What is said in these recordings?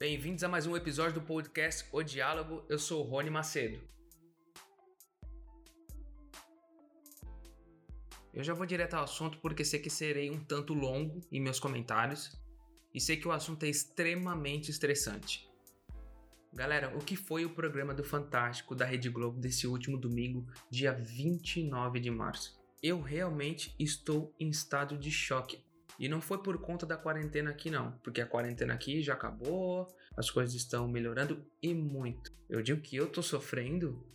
Bem-vindos a mais um episódio do podcast O Diálogo. Eu sou o Rony Macedo. Eu já vou direto ao assunto porque sei que serei um tanto longo em meus comentários e sei que o assunto é extremamente estressante. Galera, o que foi o programa do Fantástico da Rede Globo desse último domingo, dia 29 de março? Eu realmente estou em estado de choque. E não foi por conta da quarentena aqui, não, porque a quarentena aqui já acabou, as coisas estão melhorando e muito. Eu digo que eu tô sofrendo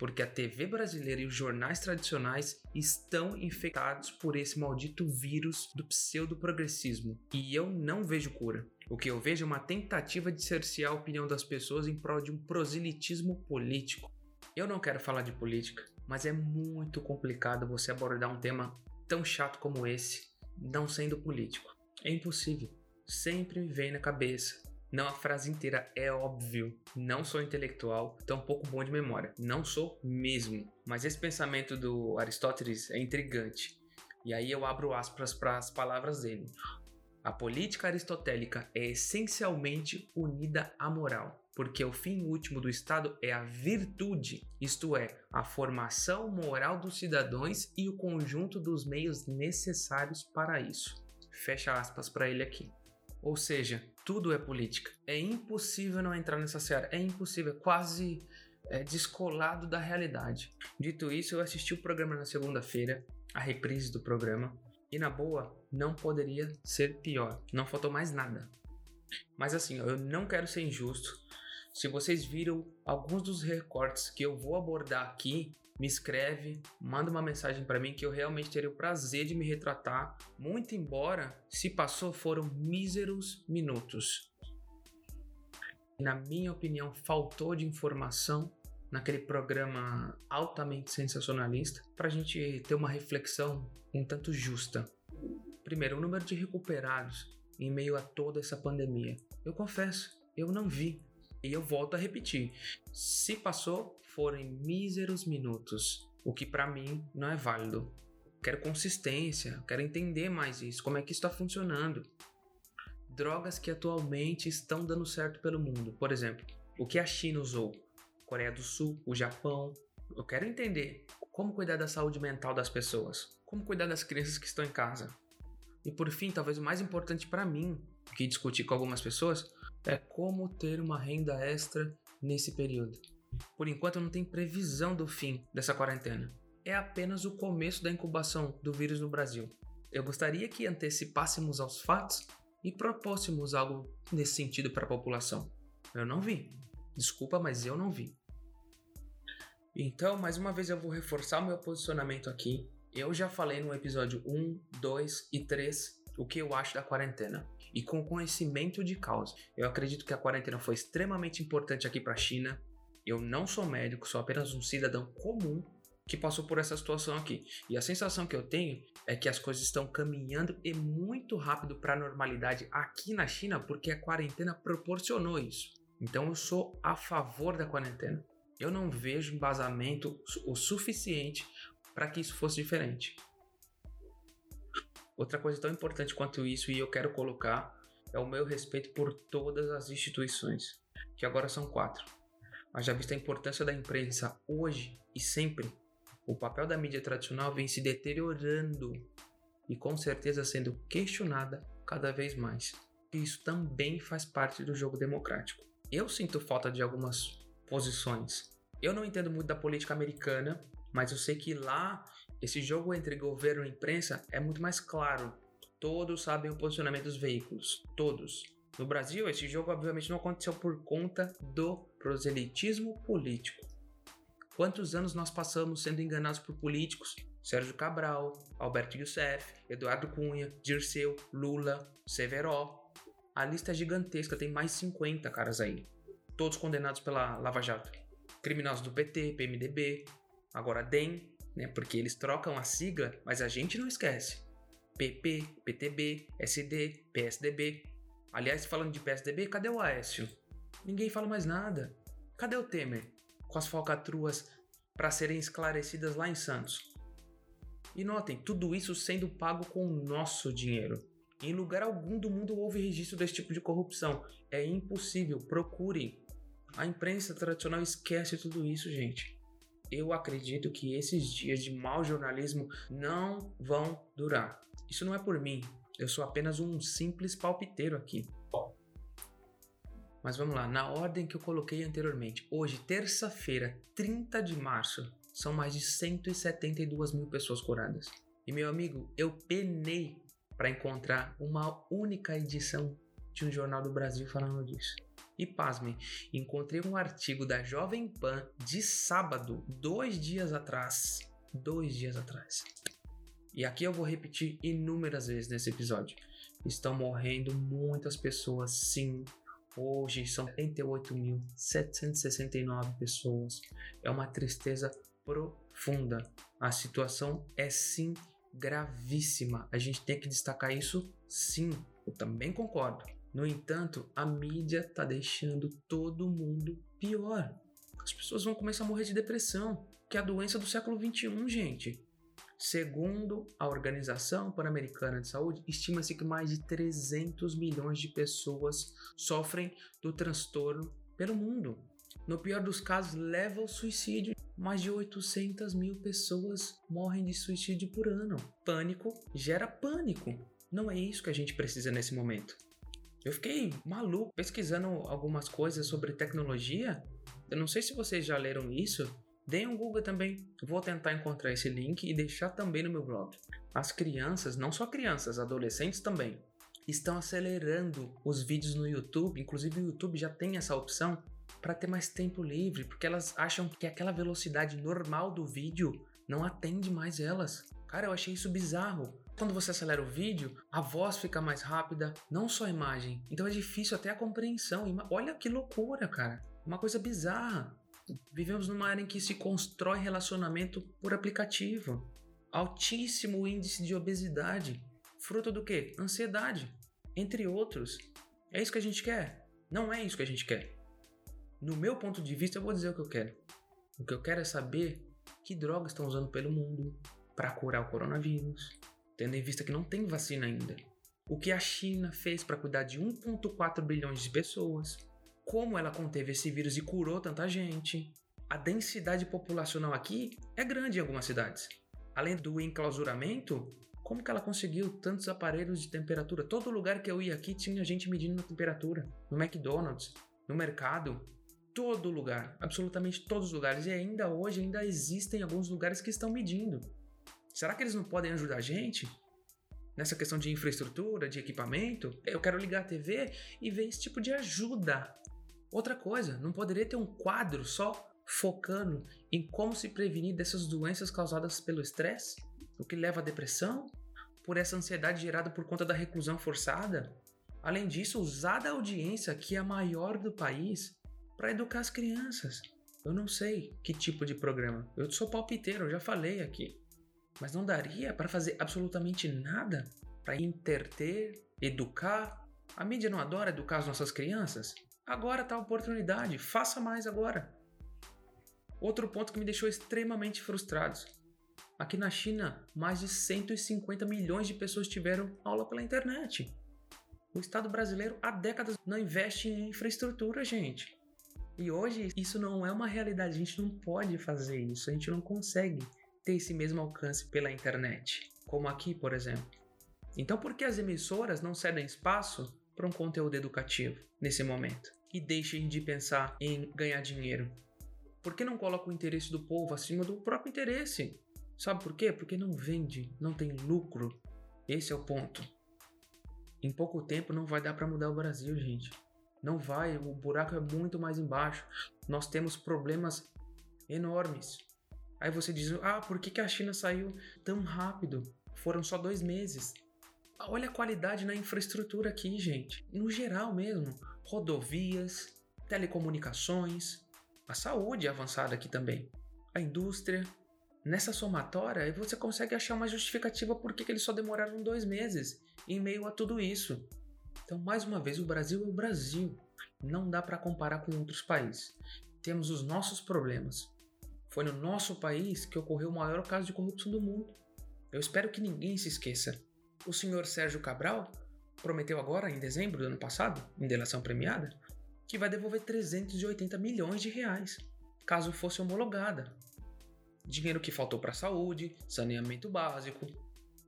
porque a TV brasileira e os jornais tradicionais estão infectados por esse maldito vírus do pseudo-progressismo. E eu não vejo cura. O que eu vejo é uma tentativa de cercear a opinião das pessoas em prol de um proselitismo político. Eu não quero falar de política, mas é muito complicado você abordar um tema tão chato como esse, não sendo político. É impossível. Sempre me vem na cabeça não a frase inteira, é óbvio. Não sou intelectual, tão pouco bom de memória. Não sou mesmo. Mas esse pensamento do Aristóteles é intrigante. E aí eu abro aspas para as palavras dele. A política aristotélica é essencialmente unida à moral, porque o fim último do Estado é a virtude, isto é, a formação moral dos cidadãos e o conjunto dos meios necessários para isso. Fecha aspas para ele aqui. Ou seja, tudo é política. É impossível não entrar nessa seara. É impossível, é quase é, descolado da realidade. Dito isso, eu assisti o programa na segunda-feira, a reprise do programa, e na boa, não poderia ser pior. Não faltou mais nada. Mas assim, eu não quero ser injusto. Se vocês viram alguns dos recortes que eu vou abordar aqui, me escreve, manda uma mensagem para mim que eu realmente teria o prazer de me retratar, muito embora se passou foram míseros minutos. Na minha opinião, faltou de informação naquele programa altamente sensacionalista para a gente ter uma reflexão um tanto justa. Primeiro, o número de recuperados em meio a toda essa pandemia. Eu confesso, eu não vi e eu volto a repetir: se passou, foram míseros minutos, o que para mim não é válido. Quero consistência, quero entender mais isso, como é que está funcionando. Drogas que atualmente estão dando certo pelo mundo, por exemplo, o que a China usou, Coreia do Sul, o Japão. Eu quero entender como cuidar da saúde mental das pessoas, como cuidar das crianças que estão em casa. E por fim, talvez o mais importante para mim, que discuti com algumas pessoas, é como ter uma renda extra nesse período. Por enquanto, não tem previsão do fim dessa quarentena. É apenas o começo da incubação do vírus no Brasil. Eu gostaria que antecipássemos aos fatos e propôssemos algo nesse sentido para a população. Eu não vi. Desculpa, mas eu não vi. Então, mais uma vez eu vou reforçar o meu posicionamento aqui. Eu já falei no episódio 1, 2 e 3 o que eu acho da quarentena e com conhecimento de causa. Eu acredito que a quarentena foi extremamente importante aqui para a China. Eu não sou médico, sou apenas um cidadão comum que passou por essa situação aqui. E a sensação que eu tenho é que as coisas estão caminhando e muito rápido para a normalidade aqui na China porque a quarentena proporcionou isso. Então eu sou a favor da quarentena. Eu não vejo embasamento o suficiente para que isso fosse diferente. Outra coisa tão importante quanto isso, e eu quero colocar, é o meu respeito por todas as instituições, que agora são quatro. Mas já vista a importância da imprensa hoje e sempre, o papel da mídia tradicional vem se deteriorando e com certeza sendo questionada cada vez mais. E isso também faz parte do jogo democrático. Eu sinto falta de algumas posições. Eu não entendo muito da política americana, mas eu sei que lá esse jogo entre governo e imprensa é muito mais claro. Todos sabem o posicionamento dos veículos, todos. No Brasil, esse jogo obviamente não aconteceu por conta do proselitismo político. Quantos anos nós passamos sendo enganados por políticos? Sérgio Cabral, Alberto Youssef, Eduardo Cunha, Dirceu, Lula, Severo. A lista é gigantesca, tem mais 50 caras aí. Todos condenados pela Lava Jato. Criminosos do PT, PMDB, agora DEM, né? Porque eles trocam a sigla, mas a gente não esquece. PP, PTB, SD, PSDB. Aliás, falando de PSDB, cadê o Aécio? Ninguém fala mais nada. Cadê o Temer? Com as falcatruas para serem esclarecidas lá em Santos. E notem, tudo isso sendo pago com o nosso dinheiro. Em lugar algum do mundo houve registro desse tipo de corrupção. É impossível. Procurem. A imprensa tradicional esquece tudo isso, gente. Eu acredito que esses dias de mau jornalismo não vão durar. Isso não é por mim. Eu sou apenas um simples palpiteiro aqui. Mas vamos lá, na ordem que eu coloquei anteriormente. Hoje, terça-feira, 30 de março, são mais de 172 mil pessoas curadas. E meu amigo, eu penei para encontrar uma única edição de um jornal do Brasil falando disso. E pasmem, encontrei um artigo da Jovem Pan de sábado, dois dias atrás. Dois dias atrás. E aqui eu vou repetir inúmeras vezes nesse episódio. Estão morrendo muitas pessoas, sim. Hoje são 88.769 pessoas. É uma tristeza profunda. A situação é sim gravíssima. A gente tem que destacar isso sim. Eu também concordo. No entanto, a mídia está deixando todo mundo pior. As pessoas vão começar a morrer de depressão, que é a doença do século 21, gente. Segundo a Organização Pan-Americana de Saúde, estima-se que mais de 300 milhões de pessoas sofrem do transtorno pelo mundo. No pior dos casos, leva ao suicídio. Mais de 800 mil pessoas morrem de suicídio por ano. Pânico gera pânico. Não é isso que a gente precisa nesse momento. Eu fiquei maluco pesquisando algumas coisas sobre tecnologia. Eu não sei se vocês já leram isso. Deem um Google também. Vou tentar encontrar esse link e deixar também no meu blog. As crianças, não só crianças, adolescentes também, estão acelerando os vídeos no YouTube. Inclusive o YouTube já tem essa opção para ter mais tempo livre, porque elas acham que aquela velocidade normal do vídeo não atende mais elas. Cara, eu achei isso bizarro. Quando você acelera o vídeo, a voz fica mais rápida, não só a imagem. Então é difícil até a compreensão. Olha que loucura, cara. Uma coisa bizarra. Vivemos numa era em que se constrói relacionamento por aplicativo. Altíssimo índice de obesidade. Fruto do quê? Ansiedade. Entre outros. É isso que a gente quer? Não é isso que a gente quer. No meu ponto de vista, eu vou dizer o que eu quero. O que eu quero é saber que drogas estão usando pelo mundo para curar o coronavírus, tendo em vista que não tem vacina ainda. O que a China fez para cuidar de 1,4 bilhões de pessoas, como ela conteve esse vírus e curou tanta gente. A densidade populacional aqui é grande em algumas cidades. Além do enclausuramento, como que ela conseguiu tantos aparelhos de temperatura? Todo lugar que eu ia aqui tinha gente medindo a temperatura. No McDonald's, no mercado, todo lugar, absolutamente todos os lugares. E ainda hoje ainda existem alguns lugares que estão medindo. Será que eles não podem ajudar a gente? Nessa questão de infraestrutura, de equipamento, eu quero ligar a TV e ver esse tipo de ajuda. Outra coisa, não poderia ter um quadro só focando em como se prevenir dessas doenças causadas pelo estresse, o que leva à depressão, por essa ansiedade gerada por conta da reclusão forçada? Além disso, usar a audiência, que é a maior do país, para educar as crianças. Eu não sei que tipo de programa. Eu sou palpiteiro, eu já falei aqui. Mas não daria para fazer absolutamente nada para interter, educar. A mídia não adora educar as nossas crianças? Agora está a oportunidade, faça mais agora. Outro ponto que me deixou extremamente frustrado. Aqui na China, mais de 150 milhões de pessoas tiveram aula pela internet. O Estado brasileiro há décadas não investe em infraestrutura, gente. E hoje isso não é uma realidade, a gente não pode fazer isso, a gente não consegue ter esse mesmo alcance pela internet, como aqui, por exemplo. Então, por que as emissoras não cedem espaço para um conteúdo educativo nesse momento e deixem de pensar em ganhar dinheiro? Por que não colocam o interesse do povo acima do próprio interesse? Sabe por quê? Porque não vende, não tem lucro. Esse é o ponto. Em pouco tempo não vai dar para mudar o Brasil, gente. Não vai, o buraco é muito mais embaixo. Nós temos problemas enormes. Aí você diz: ah, por que, que a China saiu tão rápido? Foram só dois meses. Olha a qualidade na infraestrutura aqui, gente. No geral mesmo. Rodovias, telecomunicações, a saúde avançada aqui também, a indústria. Nessa somatória, você consegue achar uma justificativa por que, que eles só demoraram dois meses em meio a tudo isso. Então, mais uma vez, o Brasil é o Brasil. Não dá para comparar com outros países. Temos os nossos problemas. Foi no nosso país que ocorreu o maior caso de corrupção do mundo. Eu espero que ninguém se esqueça. O senhor Sérgio Cabral prometeu agora, em dezembro do ano passado, em delação premiada, que vai devolver 380 milhões de reais, caso fosse homologada. Dinheiro que faltou para saúde, saneamento básico.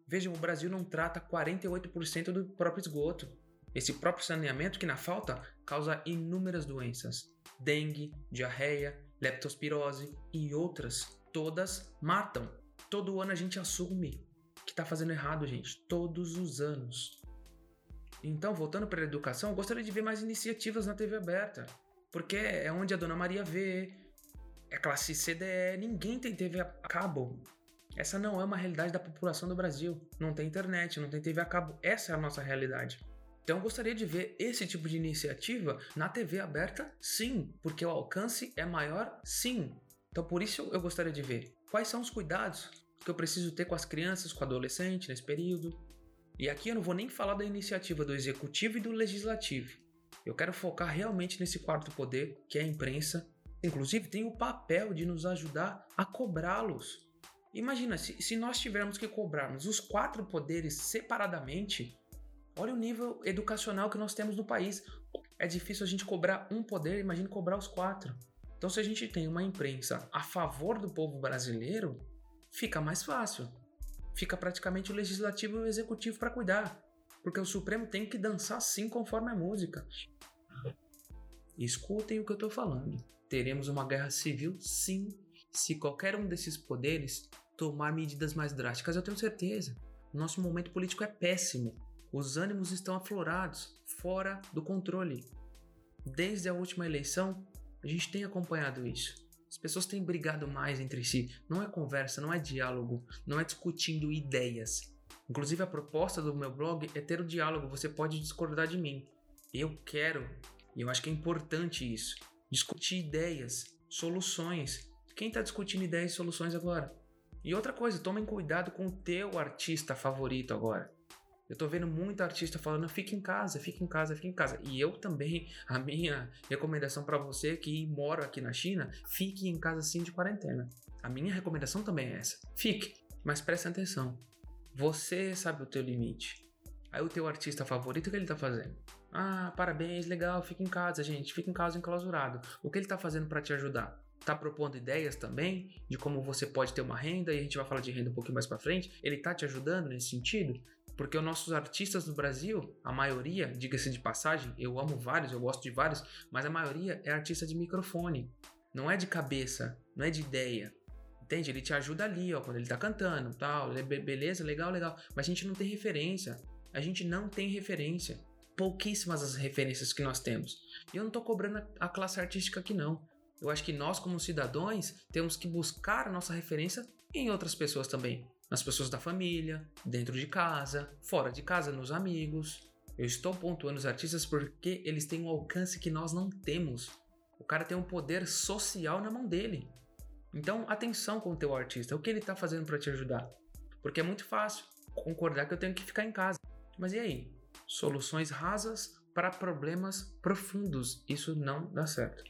Vejam, o Brasil não trata 48% do próprio esgoto. Esse próprio saneamento que na falta causa inúmeras doenças: dengue, diarreia, leptospirose e outras. Todas matam. Todo ano a gente assume que está fazendo errado, gente. Todos os anos. Então, voltando para a educação, eu gostaria de ver mais iniciativas na TV aberta. Porque é onde a Dona Maria vê, é classe CDE, ninguém tem TV a cabo. Essa não é uma realidade da população do Brasil. Não tem internet, não tem TV a cabo. Essa é a nossa realidade. Então eu gostaria de ver esse tipo de iniciativa na TV aberta, sim, porque o alcance é maior, sim. Então por isso eu gostaria de ver quais são os cuidados que eu preciso ter com as crianças, com o adolescente nesse período, e aqui eu não vou nem falar da iniciativa do executivo e do legislativo. Eu quero focar realmente nesse quarto poder, que é a imprensa. Inclusive, tem o papel de nos ajudar a cobrá-los. Imagina, se, se nós tivermos que cobrarmos os quatro poderes separadamente, olha o nível educacional que nós temos no país. É difícil a gente cobrar um poder, imagine cobrar os quatro. Então, se a gente tem uma imprensa a favor do povo brasileiro, fica mais fácil fica praticamente o legislativo e o executivo para cuidar. Porque o Supremo tem que dançar sim conforme a música. Escutem o que eu estou falando. Teremos uma guerra civil, sim, se qualquer um desses poderes tomar medidas mais drásticas, eu tenho certeza. Nosso momento político é péssimo. Os ânimos estão aflorados, fora do controle. Desde a última eleição, a gente tem acompanhado isso. As pessoas têm brigado mais entre si. Não é conversa, não é diálogo, não é discutindo ideias. Inclusive, a proposta do meu blog é ter o diálogo. Você pode discordar de mim. Eu quero, e eu acho que é importante isso, discutir ideias, soluções. Quem está discutindo ideias e soluções agora? E outra coisa, tomem cuidado com o teu artista favorito agora. Eu tô vendo muito artista falando, fique em casa, fique em casa, fique em casa. E eu também, a minha recomendação para você que mora aqui na China, fique em casa sim de quarentena. A minha recomendação também é essa. Fique, mas preste atenção. Você sabe o teu limite. Aí o teu artista favorito, o que ele tá fazendo? Ah, parabéns, legal, fica em casa, gente, fica em casa enclausurado. O que ele tá fazendo para te ajudar? Tá propondo ideias também de como você pode ter uma renda e a gente vai falar de renda um pouquinho mais para frente. Ele tá te ajudando nesse sentido? Porque os nossos artistas no Brasil, a maioria, diga-se de passagem, eu amo vários, eu gosto de vários, mas a maioria é artista de microfone. Não é de cabeça, não é de ideia. Entende? Ele te ajuda ali, ó, quando ele tá cantando, tal, beleza, legal, legal. Mas a gente não tem referência. A gente não tem referência. Pouquíssimas as referências que nós temos. E eu não tô cobrando a classe artística aqui, não. Eu acho que nós, como cidadãos, temos que buscar a nossa referência em outras pessoas também nas pessoas da família, dentro de casa, fora de casa, nos amigos. Eu estou pontuando os artistas porque eles têm um alcance que nós não temos. O cara tem um poder social na mão dele. Então, atenção com o teu artista, o que ele está fazendo para te ajudar? Porque é muito fácil concordar que eu tenho que ficar em casa. Mas e aí? Soluções rasas para problemas profundos. Isso não dá certo.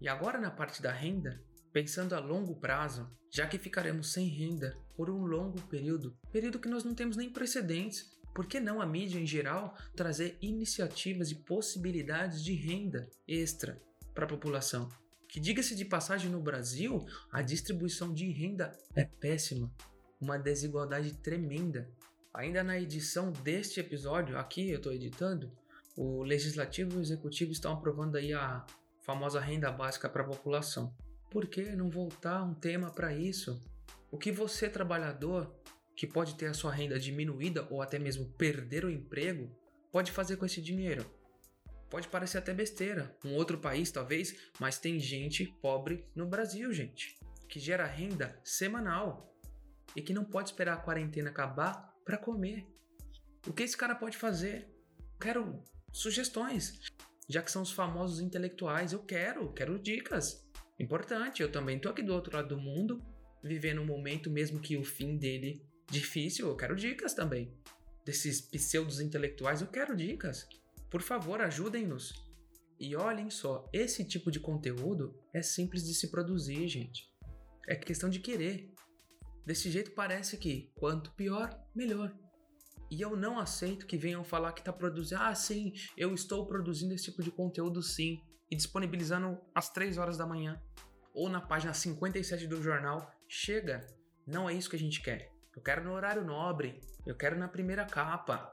E agora na parte da renda, pensando a longo prazo, já que ficaremos sem renda por um longo período, período que nós não temos nem precedentes. Por que não a mídia em geral trazer iniciativas e possibilidades de renda extra para a população? Que diga-se de passagem no Brasil, a distribuição de renda é péssima, uma desigualdade tremenda. Ainda na edição deste episódio, aqui eu estou editando, o legislativo e o executivo estão aprovando aí a famosa renda básica para a população. Por que não voltar um tema para isso? O que você, trabalhador, que pode ter a sua renda diminuída ou até mesmo perder o emprego, pode fazer com esse dinheiro? Pode parecer até besteira, um outro país talvez, mas tem gente pobre no Brasil, gente, que gera renda semanal e que não pode esperar a quarentena acabar para comer. O que esse cara pode fazer? Quero sugestões, já que são os famosos intelectuais. Eu quero, quero dicas importante. Eu também tô aqui do outro lado do mundo, vivendo um momento, mesmo que o fim dele difícil. Eu quero dicas também. Desses pseudos intelectuais, eu quero dicas. Por favor, ajudem-nos. E olhem só, esse tipo de conteúdo é simples de se produzir, gente. É questão de querer. Desse jeito parece que quanto pior, melhor. E eu não aceito que venham falar que está produzindo. Ah, sim, eu estou produzindo esse tipo de conteúdo sim. E disponibilizando às 3 horas da manhã. Ou na página 57 do jornal. Chega. Não é isso que a gente quer. Eu quero no horário nobre. Eu quero na primeira capa.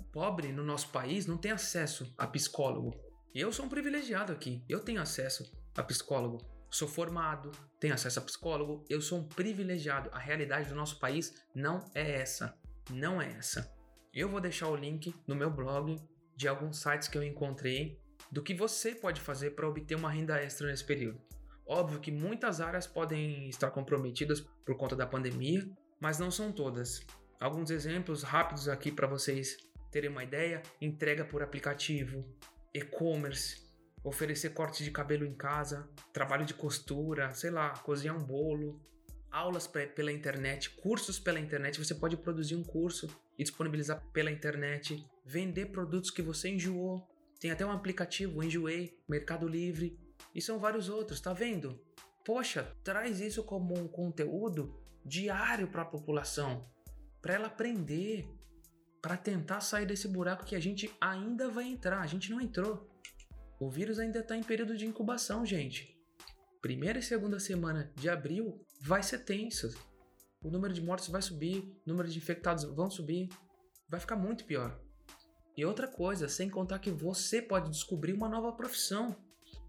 O pobre no nosso país não tem acesso a psicólogo. Eu sou um privilegiado aqui. Eu tenho acesso a psicólogo. Sou formado, tenho acesso a psicólogo. Eu sou um privilegiado. A realidade do nosso país não é essa não é essa. Eu vou deixar o link no meu blog de alguns sites que eu encontrei do que você pode fazer para obter uma renda extra nesse período. Óbvio que muitas áreas podem estar comprometidas por conta da pandemia, mas não são todas. Alguns exemplos rápidos aqui para vocês terem uma ideia: entrega por aplicativo, e-commerce, oferecer corte de cabelo em casa, trabalho de costura, sei lá, cozinhar um bolo, aulas pela internet, cursos pela internet. Você pode produzir um curso e disponibilizar pela internet, vender produtos que você enjoou. Tem até um aplicativo, Enjoei, Mercado Livre, e são vários outros, tá vendo? Poxa, traz isso como um conteúdo diário para a população, para ela aprender, para tentar sair desse buraco que a gente ainda vai entrar. A gente não entrou. O vírus ainda está em período de incubação, gente primeira e segunda semana de abril vai ser tenso. O número de mortos vai subir, o número de infectados vão subir, vai ficar muito pior. E outra coisa, sem contar que você pode descobrir uma nova profissão.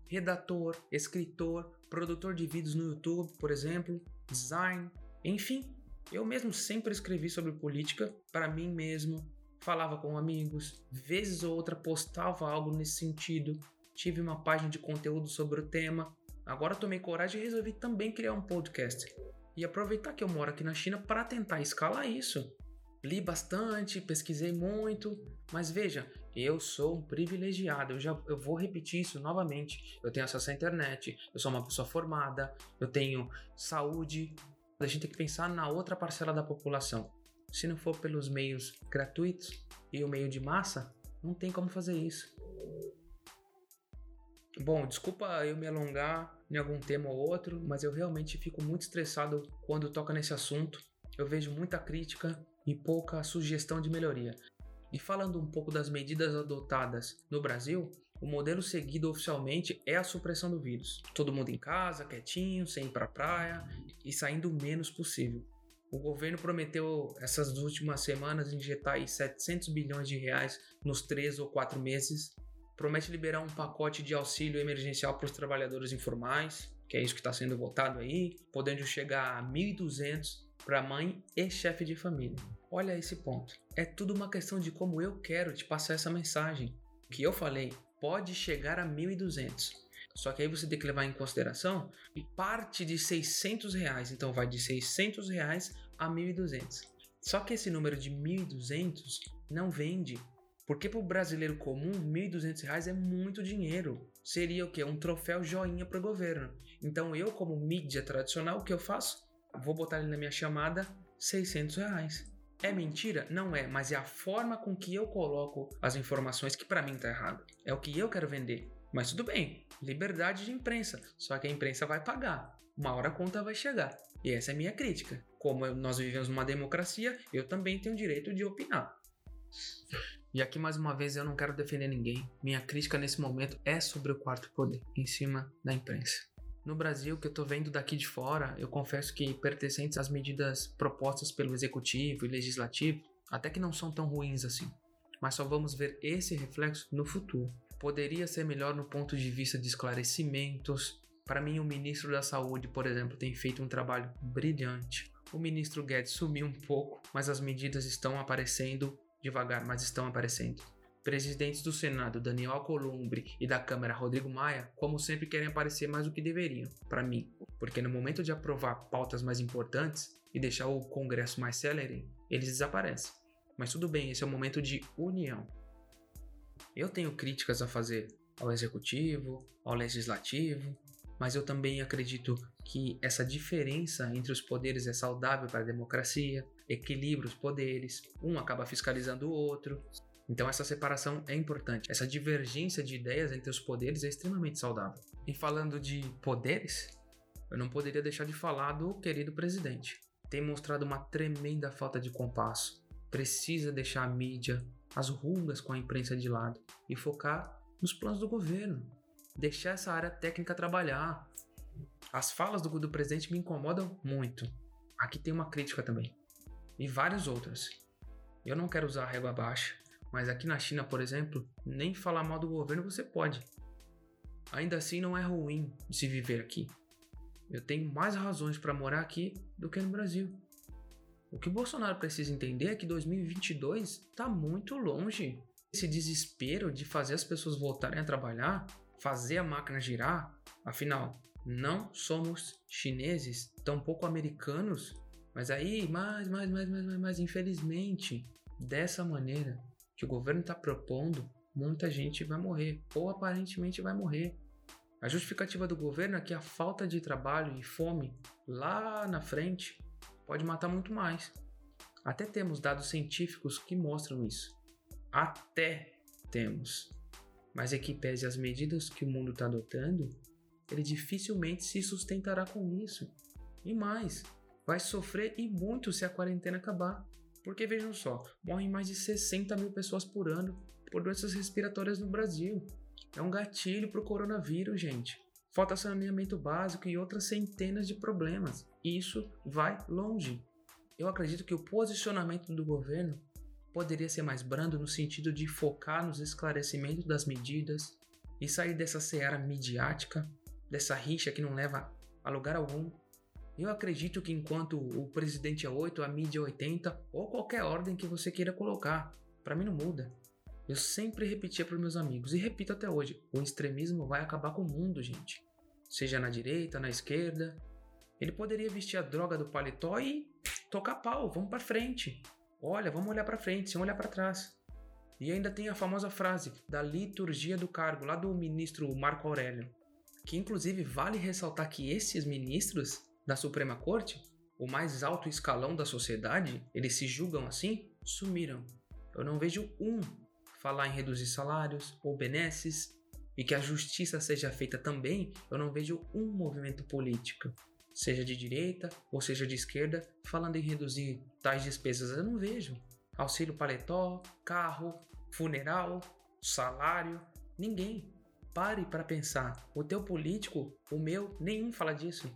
Redator, escritor, produtor de vídeos no YouTube, por exemplo, design, enfim. Eu mesmo sempre escrevi sobre política para mim mesmo, falava com amigos, vezes ou outra postava algo nesse sentido, tive uma página de conteúdo sobre o tema, Agora tomei coragem e resolvi também criar um podcast. E aproveitar que eu moro aqui na China para tentar escalar isso. Li bastante, pesquisei muito, mas veja, eu sou um privilegiado. Eu já eu vou repetir isso novamente. Eu tenho acesso à internet, eu sou uma pessoa formada, eu tenho saúde. A gente tem que pensar na outra parcela da população. Se não for pelos meios gratuitos e o meio de massa, não tem como fazer isso. Bom, desculpa eu me alongar em algum tema ou outro, mas eu realmente fico muito estressado quando toca nesse assunto. Eu vejo muita crítica e pouca sugestão de melhoria. E falando um pouco das medidas adotadas no Brasil, o modelo seguido oficialmente é a supressão do vírus. Todo mundo em casa, quietinho, sem ir para a praia e saindo o menos possível. O governo prometeu essas últimas semanas injetar 700 bilhões de reais nos três ou quatro meses promete liberar um pacote de auxílio emergencial para os trabalhadores informais, que é isso que está sendo votado aí, podendo chegar a 1.200 para mãe e chefe de família. Olha esse ponto. É tudo uma questão de como eu quero te passar essa mensagem. O que eu falei pode chegar a 1.200. Só que aí você tem que levar em consideração e parte de 600 reais. Então vai de 600 reais a 1.200. Só que esse número de 1.200 não vende porque para o brasileiro comum, R$ 1.200 é muito dinheiro. Seria o quê? Um troféu joinha para o governo. Então eu, como mídia tradicional, o que eu faço? Vou botar ali na minha chamada 600 reais. É mentira? Não é, mas é a forma com que eu coloco as informações que para mim tá errado. É o que eu quero vender. Mas tudo bem, liberdade de imprensa. Só que a imprensa vai pagar. Uma hora a conta vai chegar. E essa é a minha crítica. Como nós vivemos numa democracia, eu também tenho o direito de opinar. E aqui mais uma vez eu não quero defender ninguém. Minha crítica nesse momento é sobre o quarto poder, em cima da imprensa. No Brasil, que eu tô vendo daqui de fora, eu confesso que pertencentes às medidas propostas pelo executivo e legislativo, até que não são tão ruins assim. Mas só vamos ver esse reflexo no futuro. Poderia ser melhor no ponto de vista de esclarecimentos. Para mim, o ministro da Saúde, por exemplo, tem feito um trabalho brilhante. O ministro Guedes sumiu um pouco, mas as medidas estão aparecendo devagar, mas estão aparecendo. Presidentes do Senado Daniel Alcolumbre e da Câmara Rodrigo Maia, como sempre, querem aparecer mais do que deveriam, para mim, porque no momento de aprovar pautas mais importantes e deixar o Congresso mais célere, eles desaparecem. Mas tudo bem, esse é o momento de união. Eu tenho críticas a fazer ao Executivo, ao Legislativo, mas eu também acredito que essa diferença entre os poderes é saudável para a democracia, equilibra os poderes, um acaba fiscalizando o outro. Então essa separação é importante. Essa divergência de ideias entre os poderes é extremamente saudável. E falando de poderes, eu não poderia deixar de falar do querido presidente. Tem mostrado uma tremenda falta de compasso precisa deixar a mídia, as rugas com a imprensa de lado e focar nos planos do governo. Deixar essa área técnica trabalhar. As falas do, do presidente me incomodam muito. Aqui tem uma crítica também. E várias outras. Eu não quero usar a régua baixa, mas aqui na China, por exemplo, nem falar mal do governo você pode. Ainda assim, não é ruim de se viver aqui. Eu tenho mais razões para morar aqui do que no Brasil. O que o Bolsonaro precisa entender é que 2022 está muito longe. Esse desespero de fazer as pessoas voltarem a trabalhar, fazer a máquina girar, afinal, não somos chineses, tampouco americanos, mas aí, mais, mais, mais, mais, mais, mais, infelizmente, dessa maneira que o governo está propondo, muita gente vai morrer, ou aparentemente vai morrer. A justificativa do governo é que a falta de trabalho e fome lá na frente pode matar muito mais. Até temos dados científicos que mostram isso. Até temos. Mas é que pese as medidas que o mundo está adotando, ele dificilmente se sustentará com isso. E mais, vai sofrer e muito se a quarentena acabar. Porque vejam só, morrem mais de 60 mil pessoas por ano por doenças respiratórias no Brasil. É um gatilho para o coronavírus, gente. Falta saneamento básico e outras centenas de problemas. Isso vai longe. Eu acredito que o posicionamento do governo poderia ser mais brando no sentido de focar nos esclarecimentos das medidas e sair dessa seara midiática, dessa rixa que não leva a lugar algum. Eu acredito que enquanto o presidente é 8, a mídia é 80 ou qualquer ordem que você queira colocar, para mim não muda. Eu sempre repetia para meus amigos e repito até hoje: o extremismo vai acabar com o mundo, gente. Seja na direita, na esquerda. Ele poderia vestir a droga do paletó e tocar pau, vamos para frente. Olha, vamos olhar para frente, sem olhar para trás. E ainda tem a famosa frase da liturgia do cargo, lá do ministro Marco Aurélio, que inclusive vale ressaltar que esses ministros da Suprema Corte, o mais alto escalão da sociedade, eles se julgam assim, sumiram. Eu não vejo um falar em reduzir salários ou benesses e que a justiça seja feita também, eu não vejo um movimento político, seja de direita ou seja de esquerda, falando em reduzir tais despesas. Eu não vejo. Auxílio paletó, carro, funeral, salário, ninguém. Pare para pensar. O teu político, o meu, nenhum fala disso.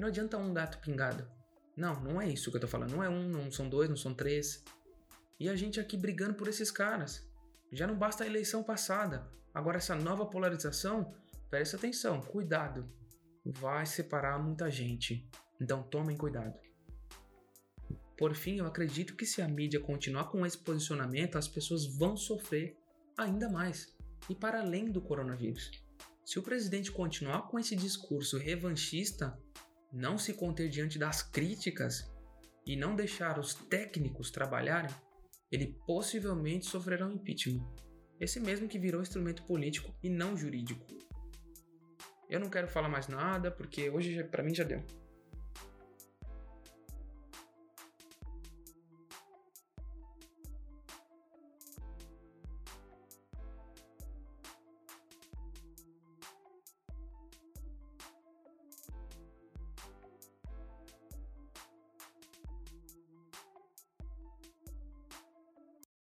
Não adianta um gato pingado. Não, não é isso que eu tô falando. Não é um, não são dois, não são três. E a gente aqui brigando por esses caras. Já não basta a eleição passada. Agora, essa nova polarização, presta atenção, cuidado. Vai separar muita gente. Então, tomem cuidado. Por fim, eu acredito que se a mídia continuar com esse posicionamento, as pessoas vão sofrer ainda mais. E para além do coronavírus. Se o presidente continuar com esse discurso revanchista, não se conter diante das críticas e não deixar os técnicos trabalharem, ele possivelmente sofrerá um impeachment. Esse mesmo que virou instrumento político e não jurídico. Eu não quero falar mais nada porque hoje para mim já deu.